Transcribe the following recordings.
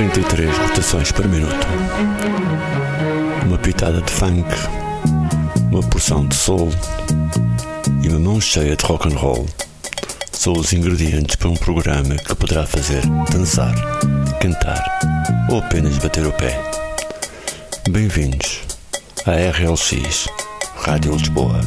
33 rotações por minuto. Uma pitada de funk, uma porção de soul e uma mão cheia de rock and roll são os ingredientes para um programa que poderá fazer dançar, cantar ou apenas bater o pé. Bem-vindos à RLX Rádio Lisboa.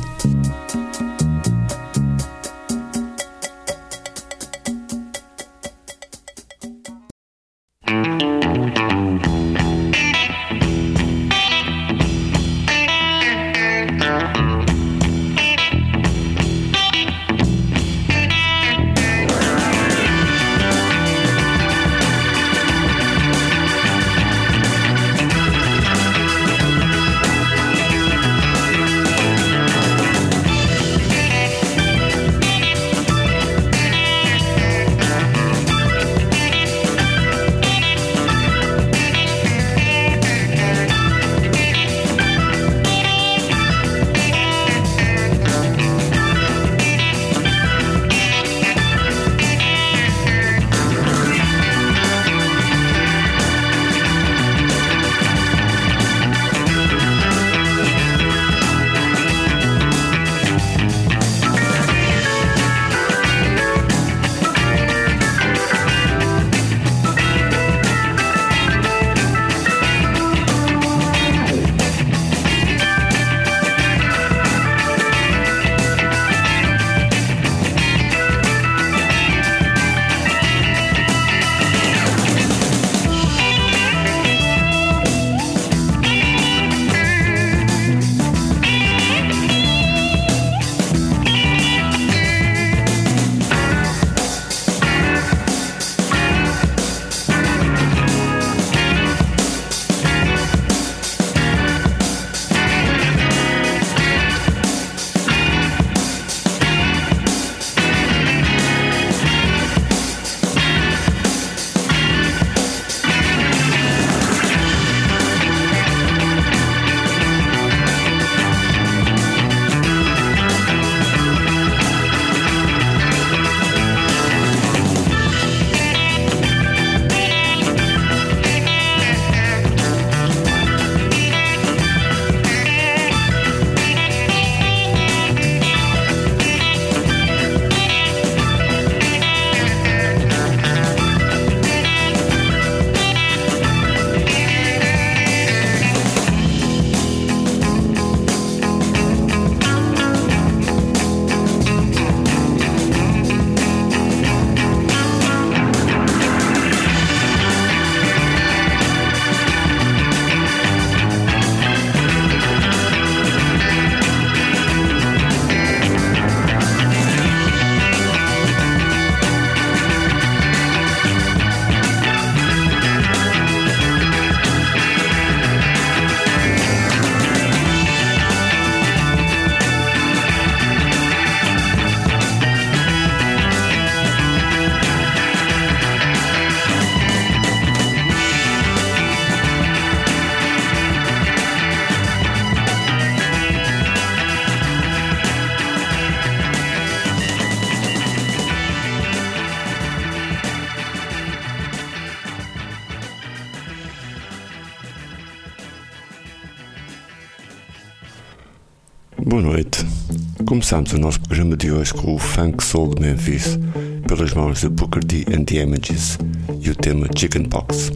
Começamos o nosso programa de hoje com o Funk Soul de Memphis, pelas mãos de Booker T and the Images e o tema Chickenpox.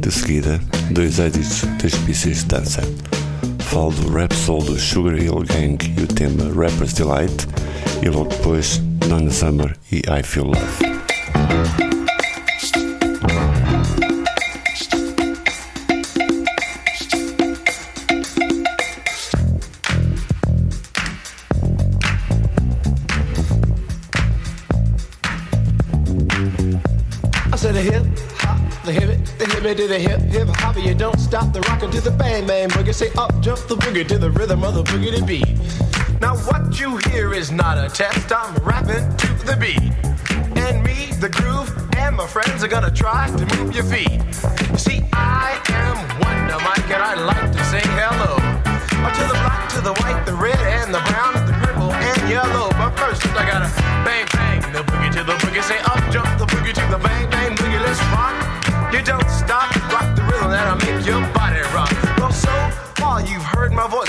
De seguida, dois edits das pistas de dança. Falo do Rap Soul do Sugar Hill Gang e o tema Rapper's Delight, e logo depois Donna Summer e I Feel Love. Boogie to the rhythm of the boogie to beat. Now what you hear is not a test. I'm rapping to the beat, and me, the groove, and my friends are gonna try to move your feet. See, I am Wonder Mike, and I like to say hello to the black, to the white, the red, and the brown,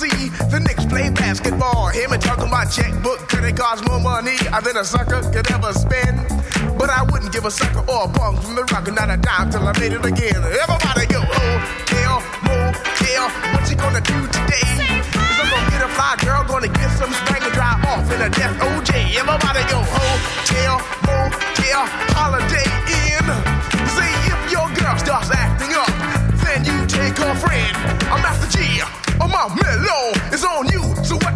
See the Knicks play basketball. Him and talking about checkbook, credit cards more money than a sucker could ever spend. But I wouldn't give a sucker or a bum from the rock, not a dime till I made it again. Everybody go, oh, hotel, motel, what you gonna do today? Cause I'm gonna get a fly girl, gonna get some spring and drive off in a death OJ. Everybody go, oh, hotel, motel,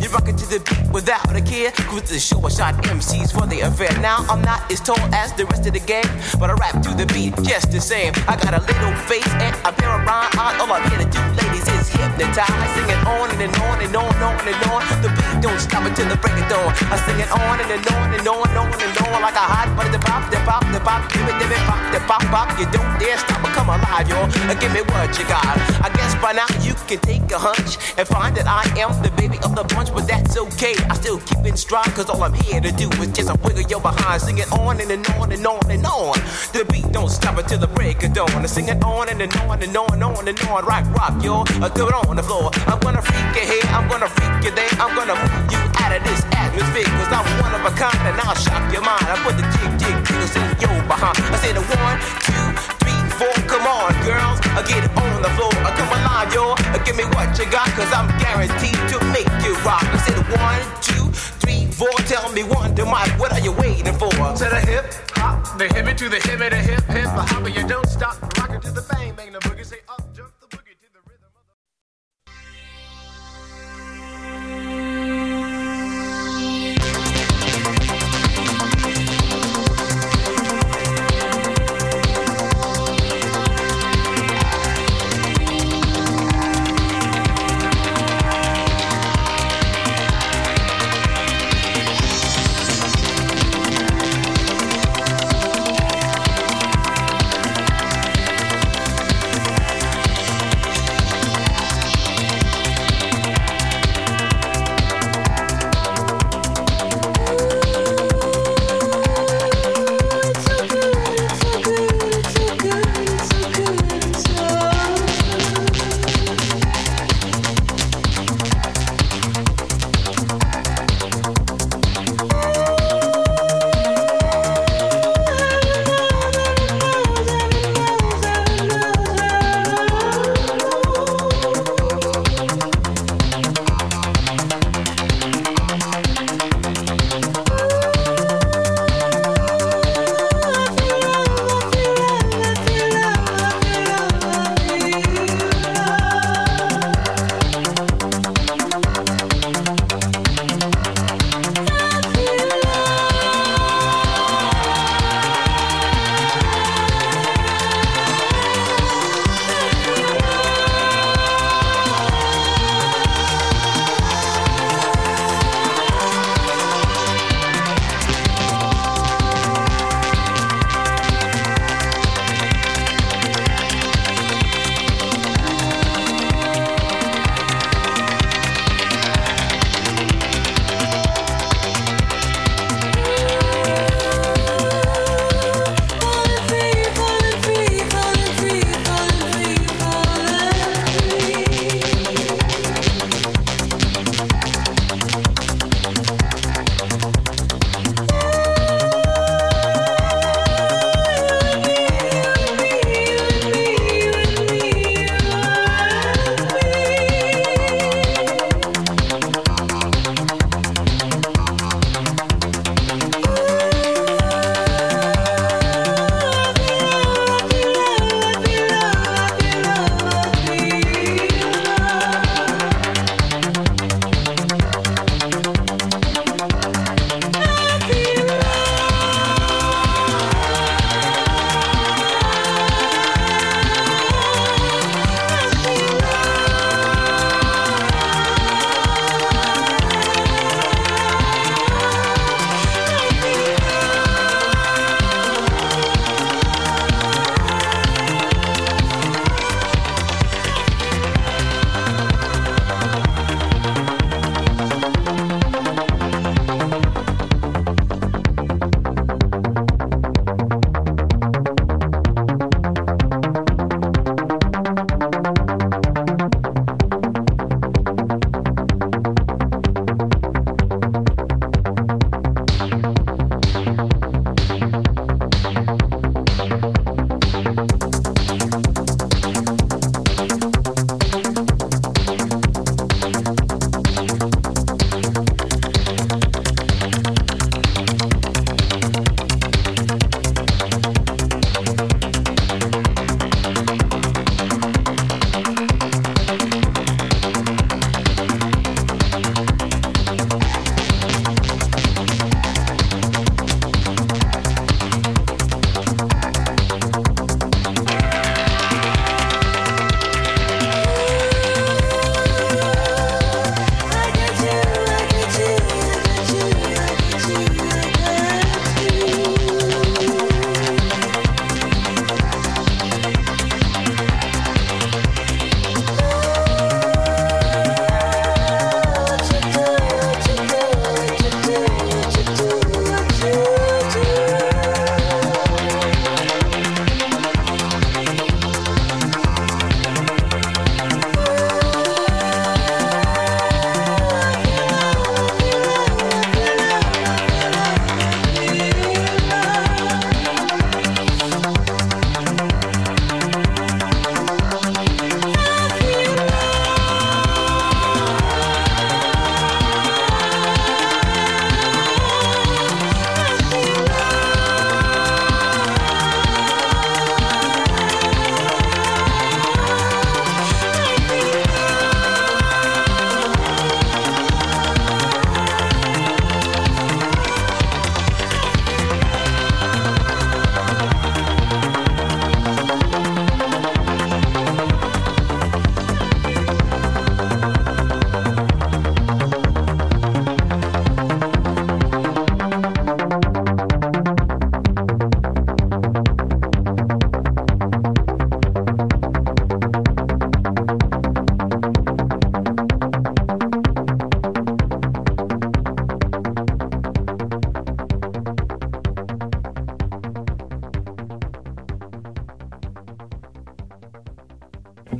You're rocking to the beat without a care. Cruise the show, I shot MCs for the affair. Now I'm not as tall as the rest of the gang, but I rap to the beat just the same. I got a little face and a pair of rhyme. All I'm here to do, ladies, is hypnotize. Sing it on and, and on and on and on and on. The beat don't stop until the break of dawn. I sing it on and, and on and on and on and on like a hot butter. The pop, the pop, the pop, give it, give it, pop, the pop, pop. You don't dare stop or come alive, y'all. Give me what you got. I guess by now you can take a hunch and find that I am the baby of the bunch, but that's okay. I still keep in stride, cause all I'm here to do is just a wiggle your behind. Sing it on and, and on and on and on. The beat don't stop until the break of dawn. I sing it on and, and on and on and on and on. Rock, rock, y'all. Uh, it on the floor. I'm gonna freak you here, I'm gonna freak you there. I'm gonna move you out of this atmosphere, cause I'm one of a kind and I'll shock your mind. I put the jig, jig, jiggles in your behind. I say the one, two, three, four. Come on, girls, I get it on the floor. I come alive, y'all. Give me what you got, cause I'm guaranteed to make you rock. I said one, two, three, four. Tell me one, to my, what are you waiting for? To the hip hop, the hippie to the hippie, the hip hip, the hopper. You don't stop, rockin' to the bang bang, the boogie. Say up,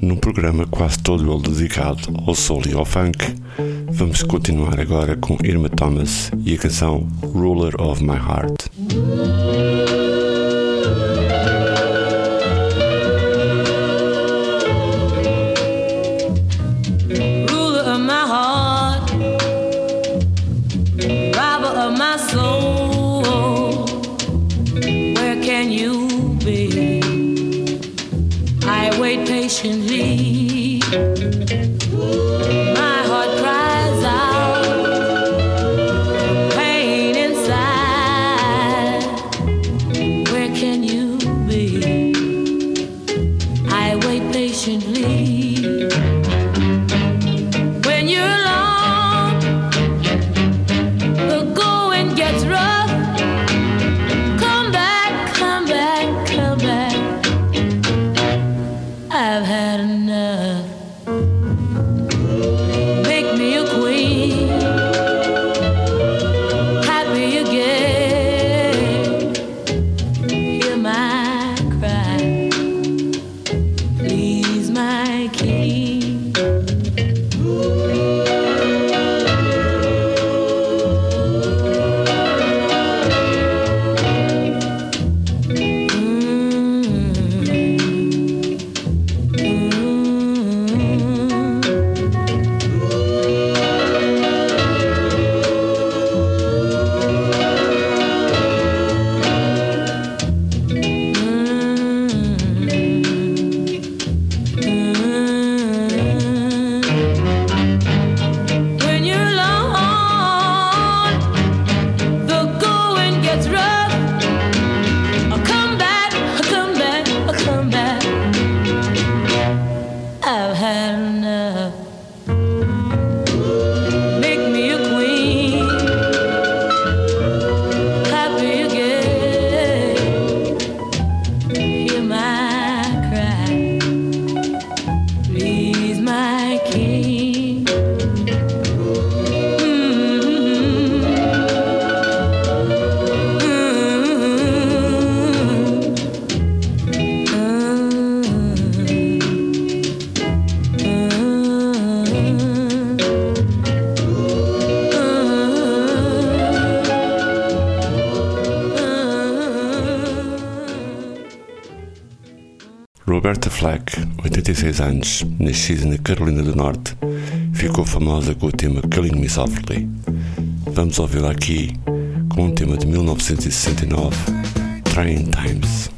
num programa quase todo ele dedicado ao soul e ao funk. Vamos continuar agora com Irma Thomas e a canção Ruler of My Heart. 86 anos, nascida na Carolina do Norte, ficou famosa com o tema Killing Me Softly. Vamos ouvi-la aqui com um tema de 1969, Train Times.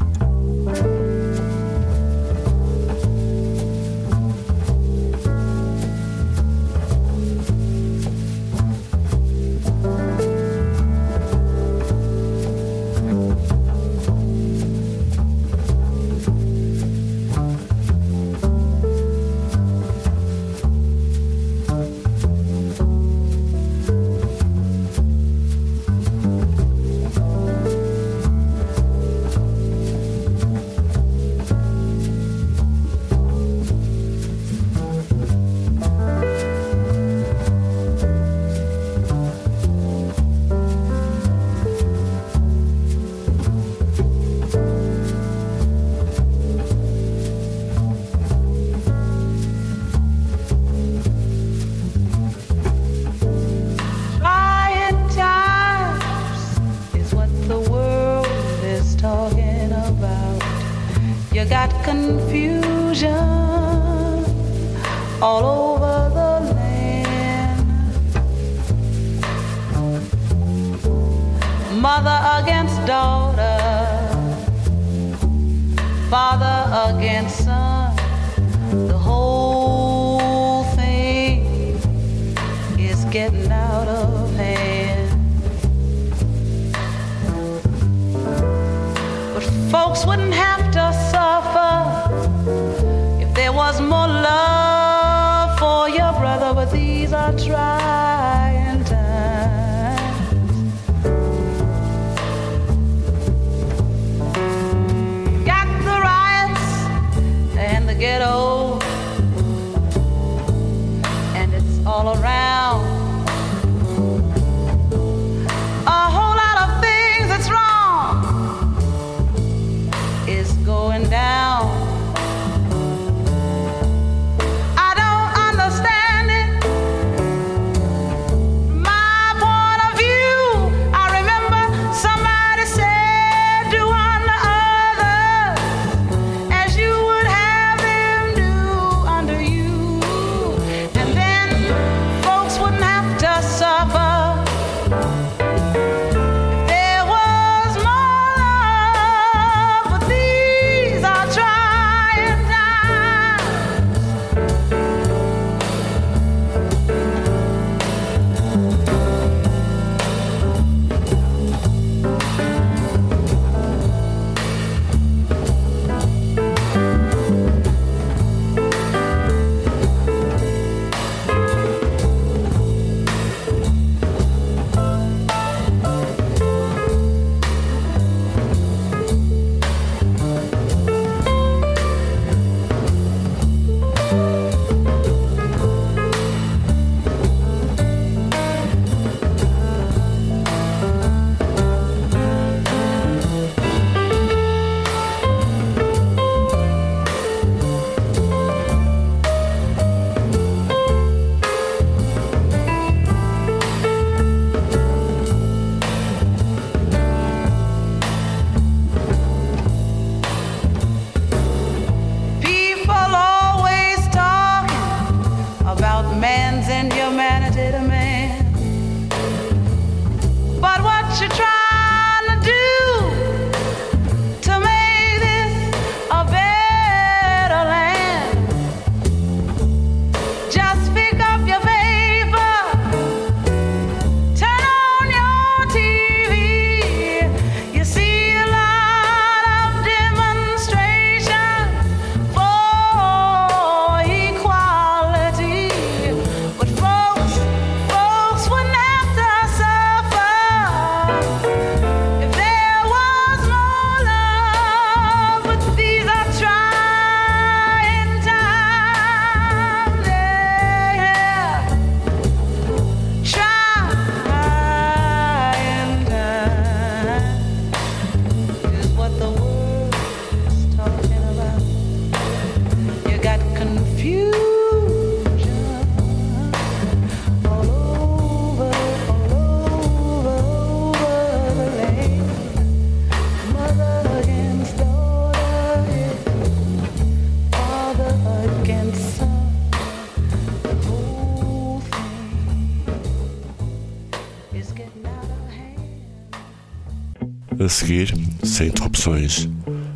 Seguir, sem interrupções,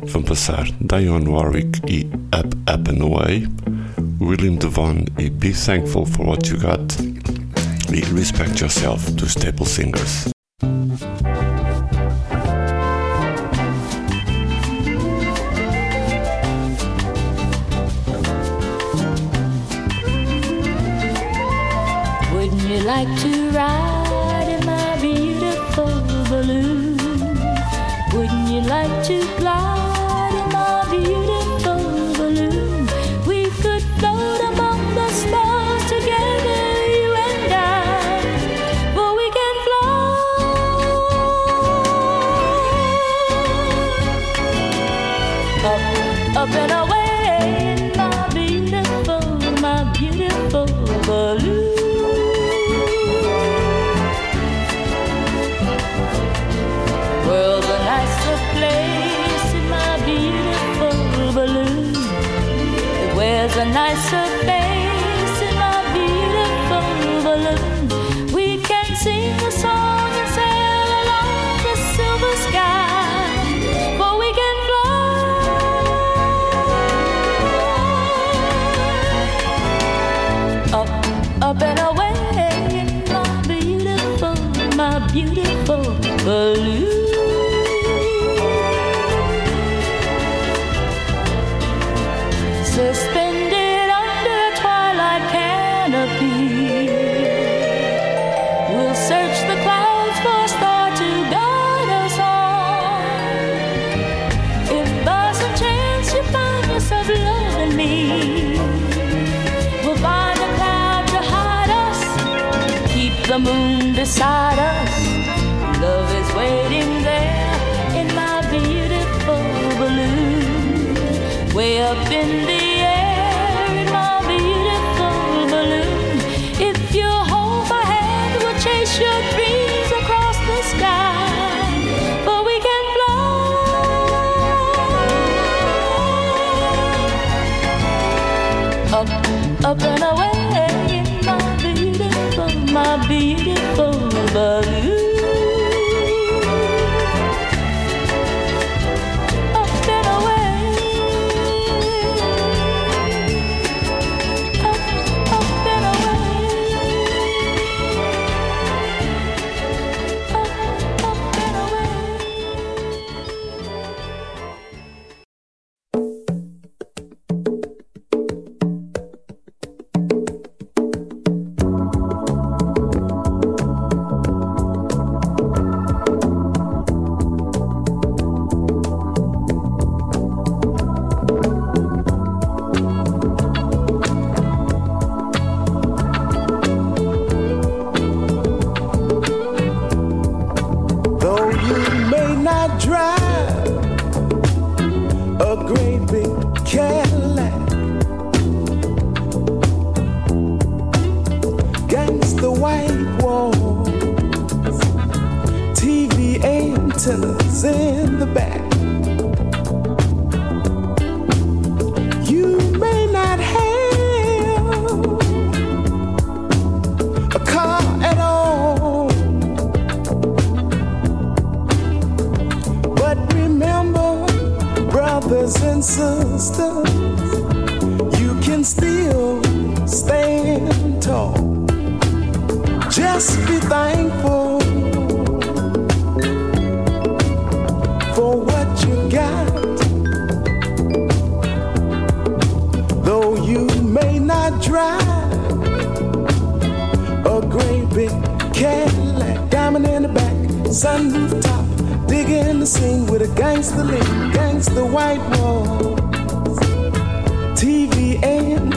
vão passar Dionne Warwick e Up, Up and Away, William DeVaughn e Be Thankful for What You Got e Respect Yourself dos Staple Singers. Beside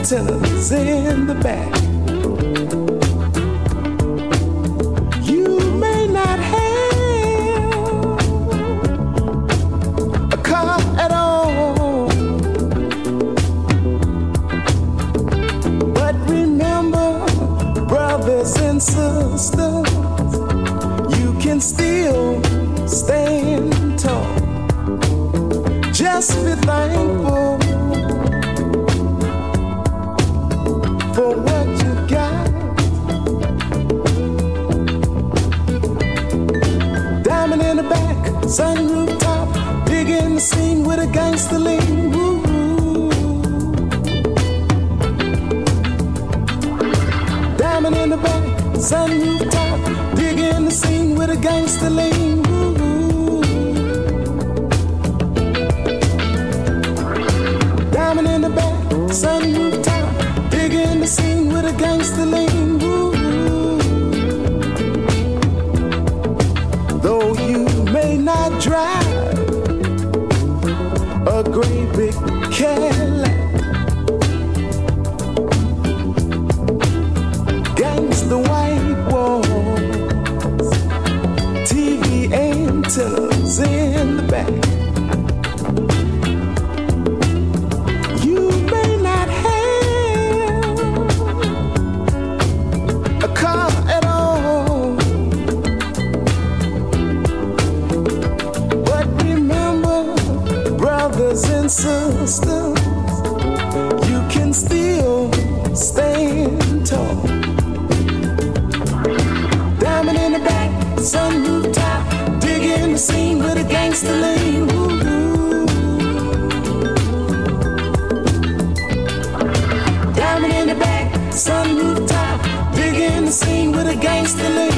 tenors in the back. sisters, you can still stand tall. Diamond in the back, digging the scene with a gangster lean. Diamond in the back, digging the scene with a gangster lean.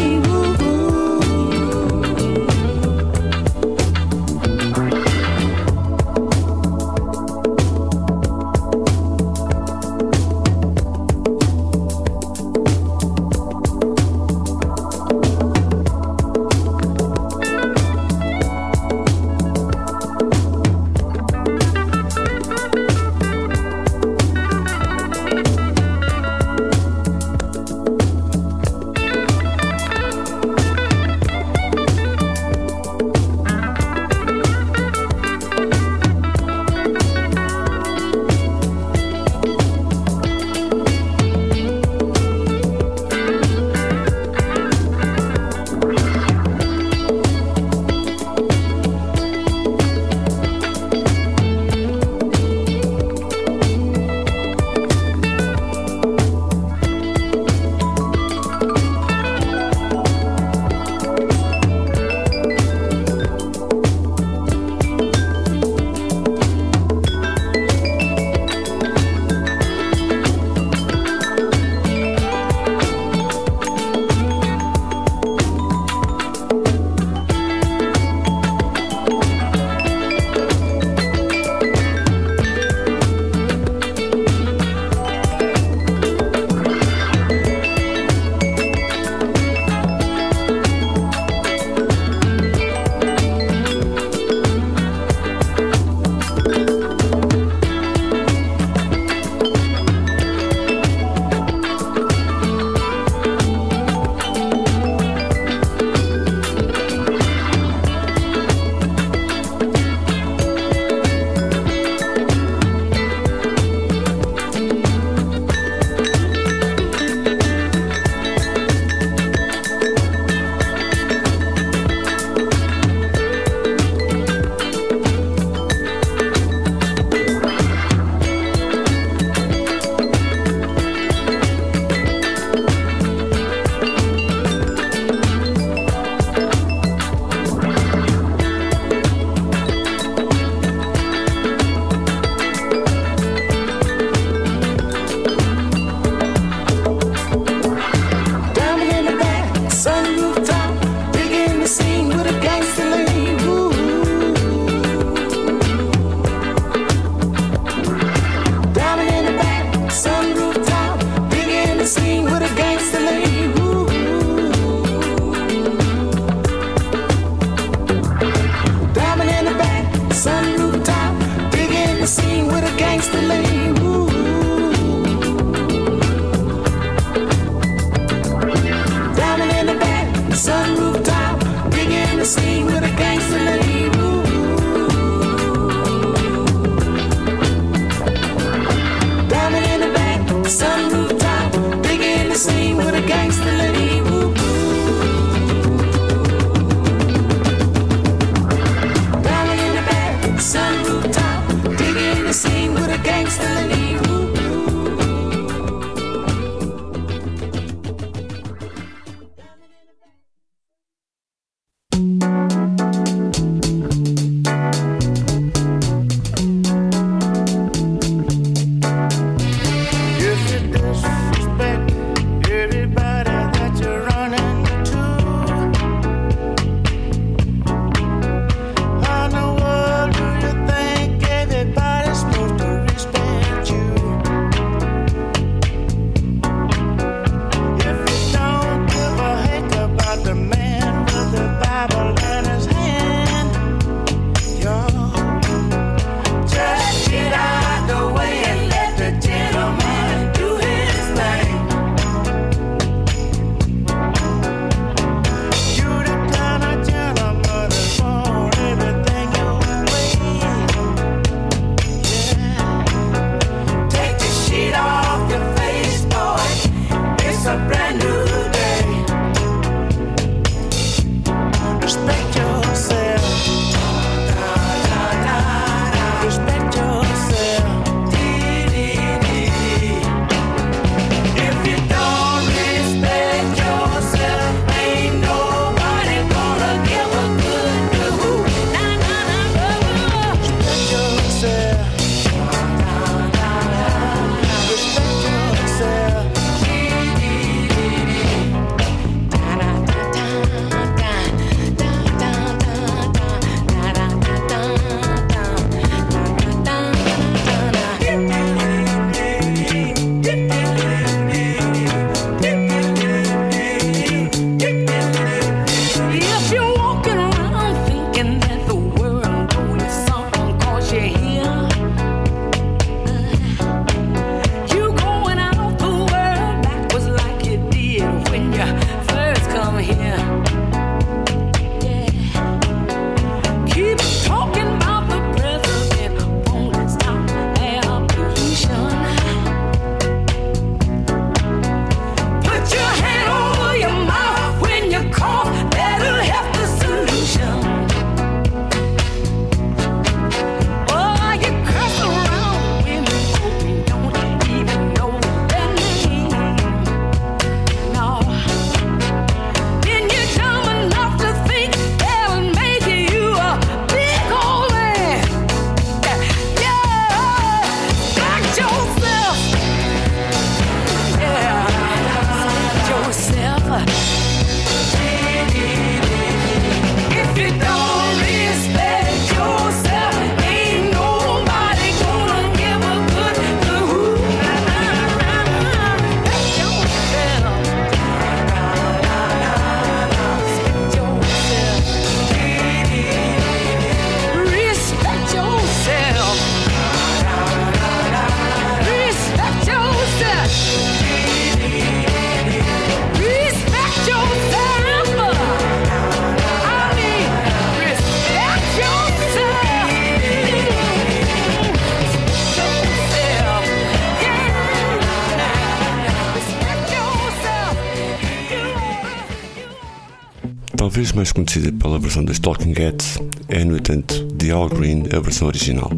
mais conhecida pela versão dos Talking Heads é, no entanto, de Al Green, a versão original.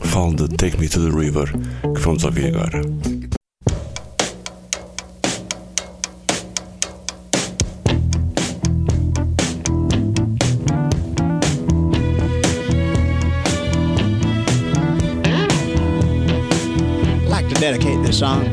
Falo de Take Me to the River, que vamos ouvir agora. dedicate this song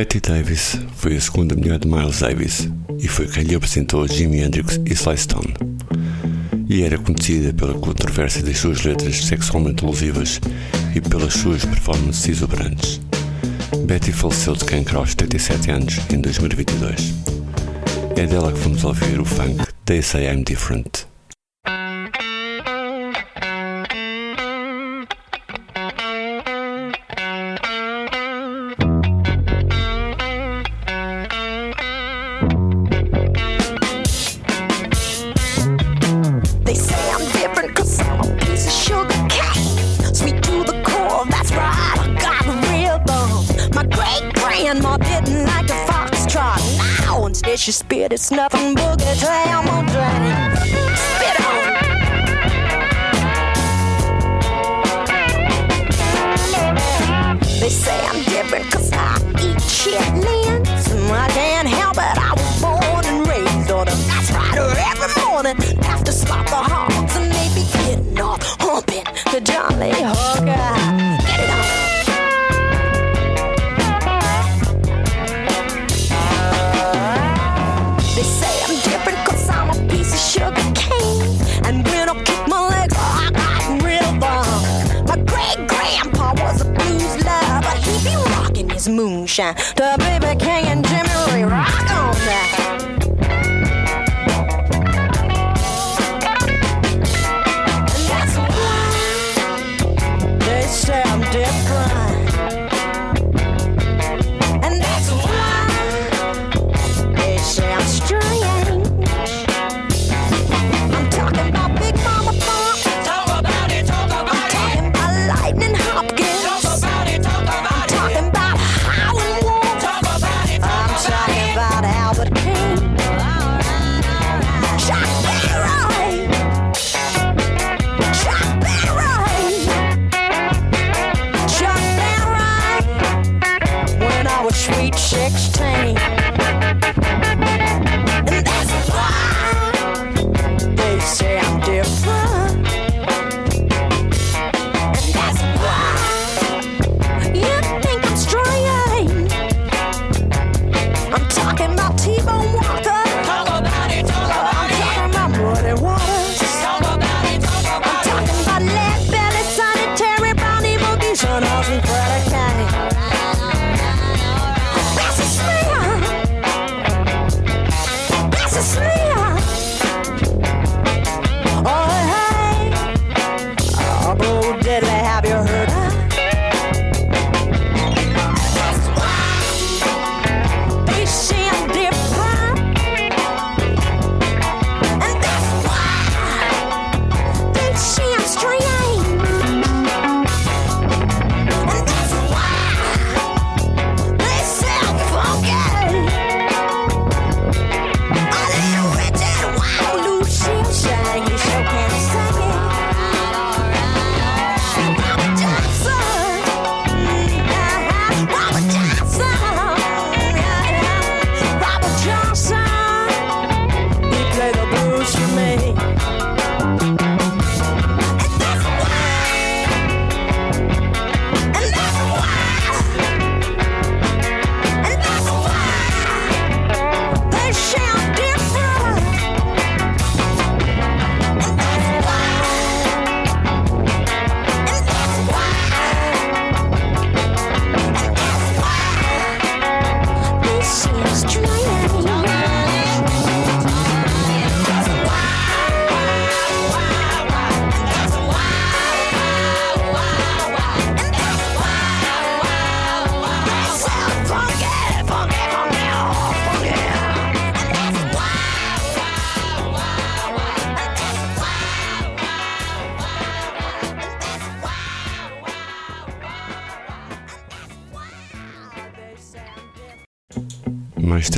Betty Davis foi a segunda mulher de Miles Davis e foi quem lhe apresentou Jimi Hendrix e Sly Stone. E era conhecida pela controvérsia das suas letras sexualmente lesivas e pelas suas performances exuberantes. Betty faleceu de câncer aos 37 anos em 2022. É dela que vamos ouvir o funk They Say I'm Different.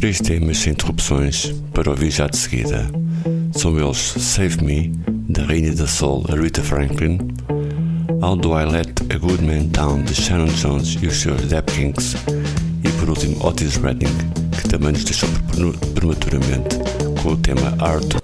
três temas sem interrupções para ouvir já de seguida. São eles Save Me, da Rainha da Sol a Rita Franklin, How Do I Let a Good Man Down, de Shannon Jones e os seus Dap Kings, e por último Otis Redding, que também nos deixou prematuramente com o tema Art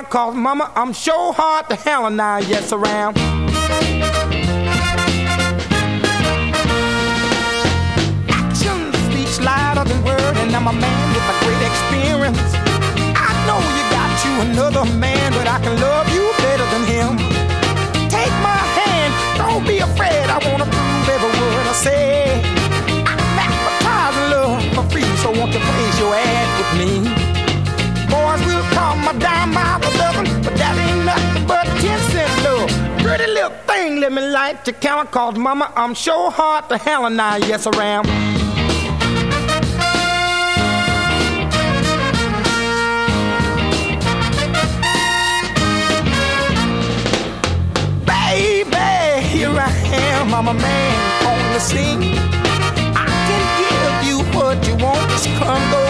on, cause mama, I'm sure hard to hell and I yes around. Action speaks louder than word, and I'm a man with a great experience. I know you got you another man, but I can love let me light the counter, cause mama, I'm sure hard to hell and I, yes, I am. baby. here I am, I'm a man on the scene. I can give you what you want, just come go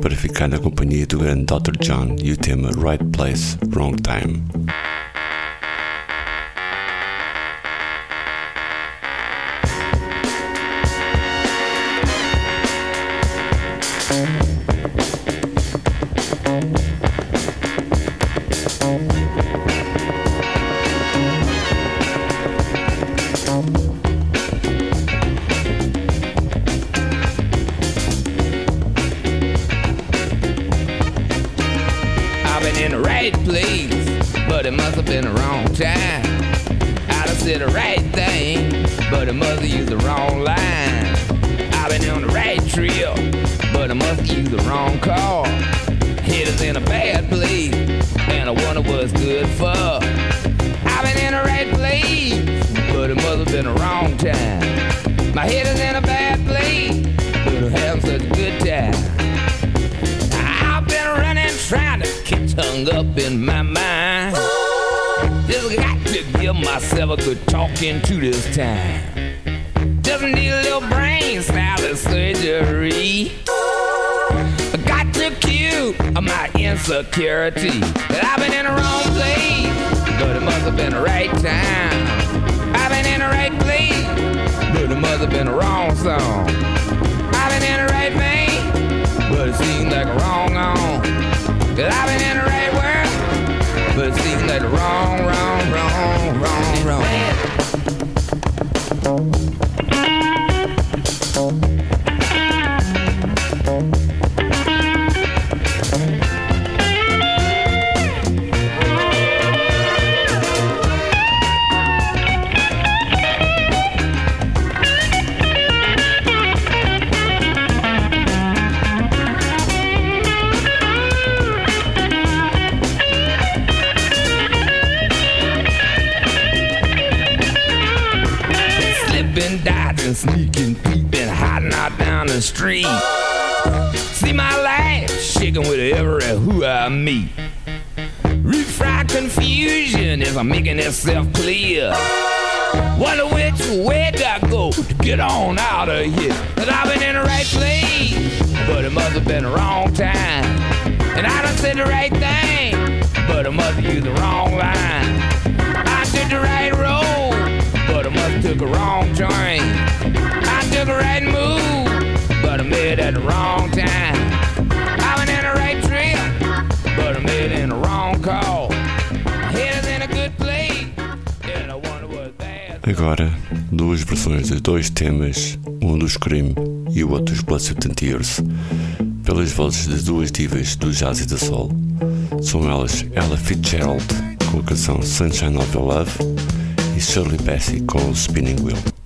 para ficar na companhia do grande Dr. John e o tema Right Place, Wrong Time. Well, I myself clear. Wonder which way did I go to get on out of here? Cause I've been in the right place, but it must have been the wrong time. And I done said the right thing, but I must have used the wrong line. I took the right road, but I must have took a wrong train. I took the right move, but I made it at the wrong time. I've been in the right trip, but I made it in the wrong call. agora duas versões de dois temas, um do Scream e o outro dos Blood, Tears, pelas vozes de duas divas do jazz e do soul. São elas Ella Fitzgerald com a canção Sunshine of Your Love e Shirley Bassey com o Spinning Wheel.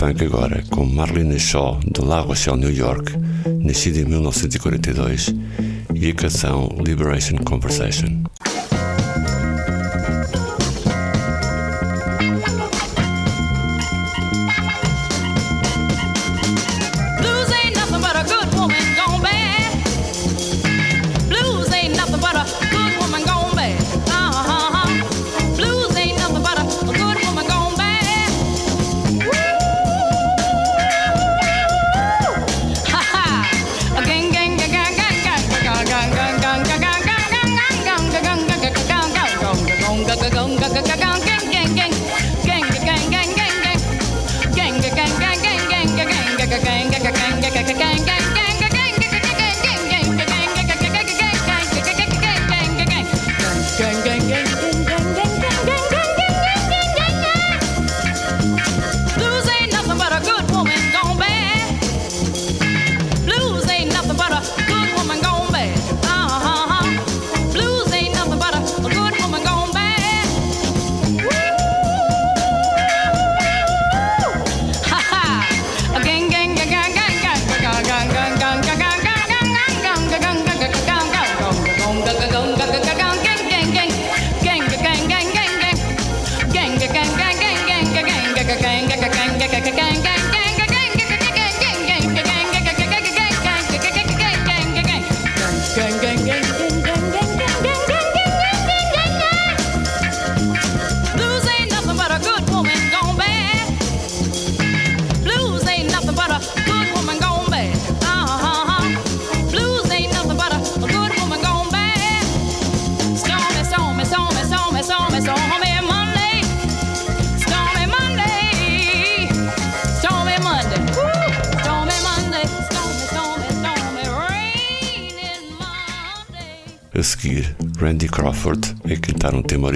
funk agora com Marlene Shaw, de La Rochelle, New York, nascida em 1942, e a canção Liberation Conversation.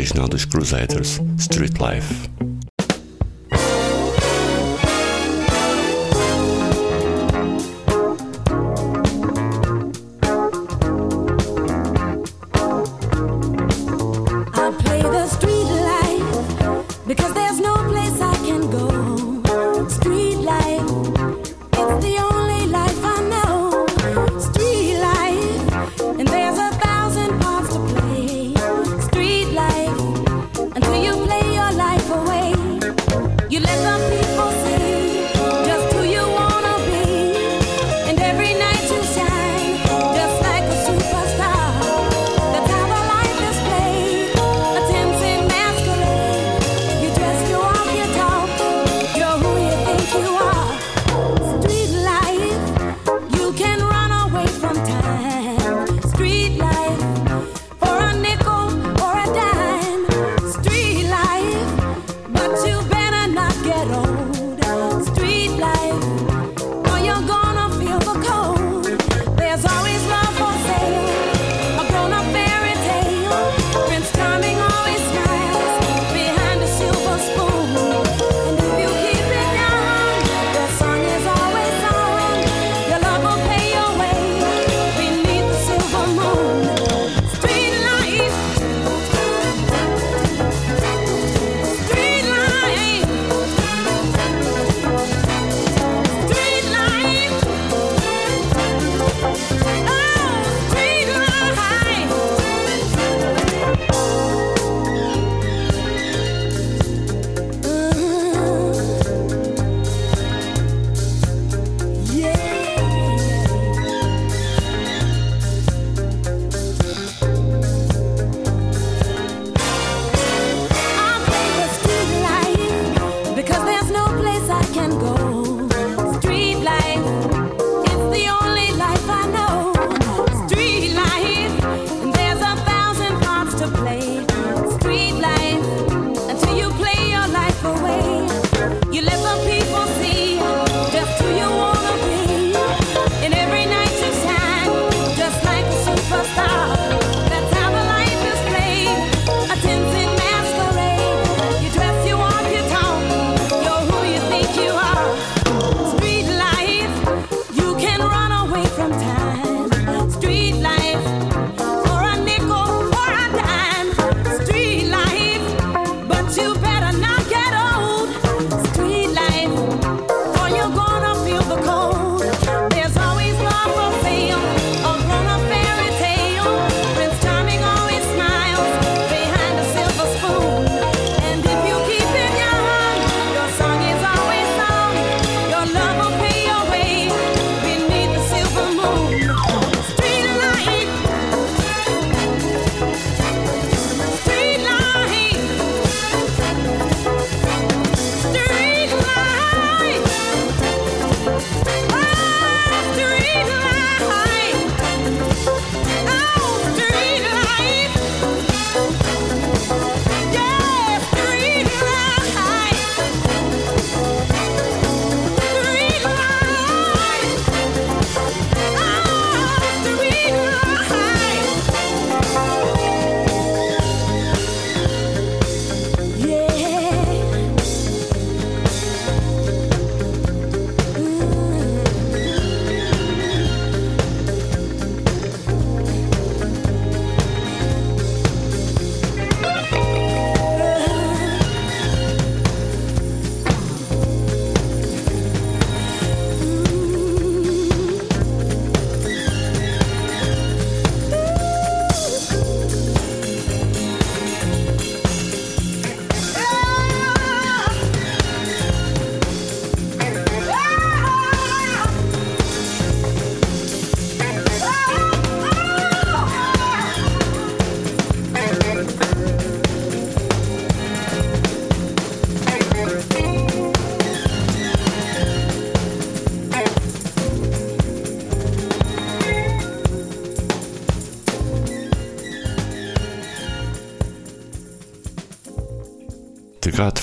original dos Crusaders, Street Life.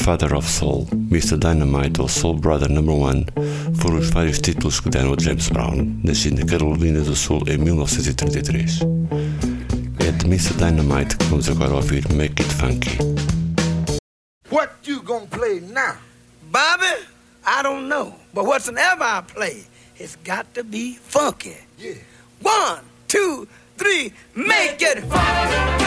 Godfather of Soul, Mr. Dynamite ou Soul Brother Number One foram os vários títulos que deram a James Brown, nascido na Carolina do Sul em 1933. É de Mr. Dynamite que vamos agora ouvir Make It Funky. What you gonna play now? Bobby, I don't know. But whatsoever I play, it's got to be funky. Yeah. One, two, three, make it funky.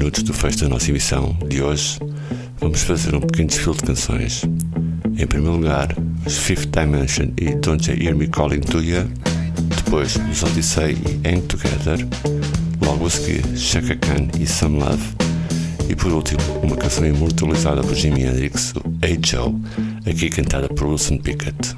Minutos do fecho da nossa emissão de hoje, vamos fazer um pequeno desfile de canções. Em primeiro lugar, os Fifth Dimension e Don't You Hear Me Calling to You. Depois, os Odyssey e Hang Together. Logo a seguir, Chaka Khan e Some Love. E por último, uma canção imortalizada por Jimi Hendrix, Hey Joe, aqui cantada por Wilson Pickett.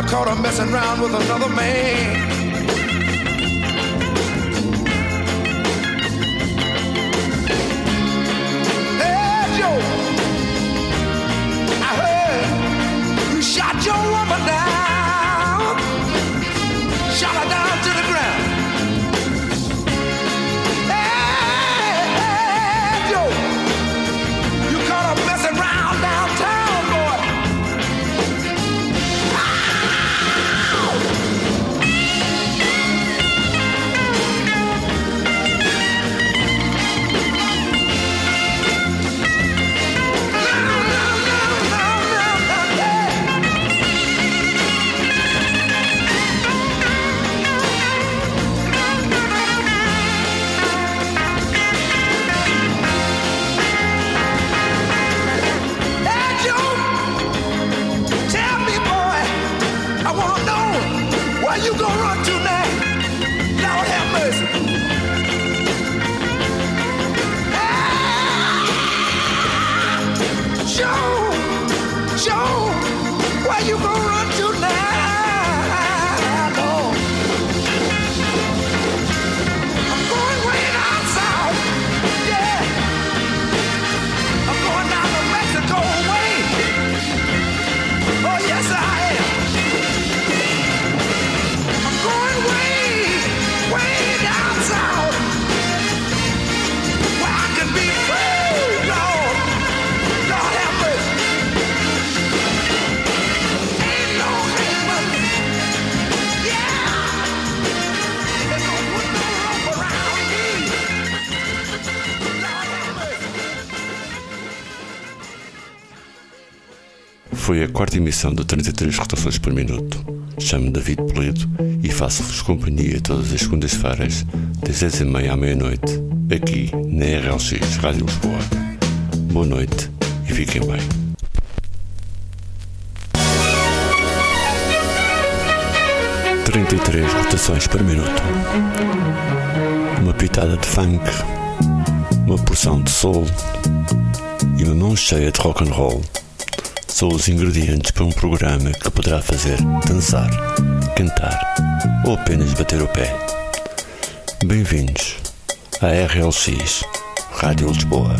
I caught her messing around with another man. Hey, Joe, I heard you shot your woman Foi a quarta emissão do 33 rotações por minuto. Chamo-me David Polido e faço-vos companhia todas as segundas-feiras, das 10h30 à meia-noite, aqui na RLX Rádio Lisboa. Boa noite e fiquem bem. Trinta e três rotações por minuto. Uma pitada de funk, uma porção de soul e uma mão cheia de rock and roll são os ingredientes para um programa que poderá fazer dançar, cantar ou apenas bater o pé. Bem-vindos à RLX Rádio Lisboa.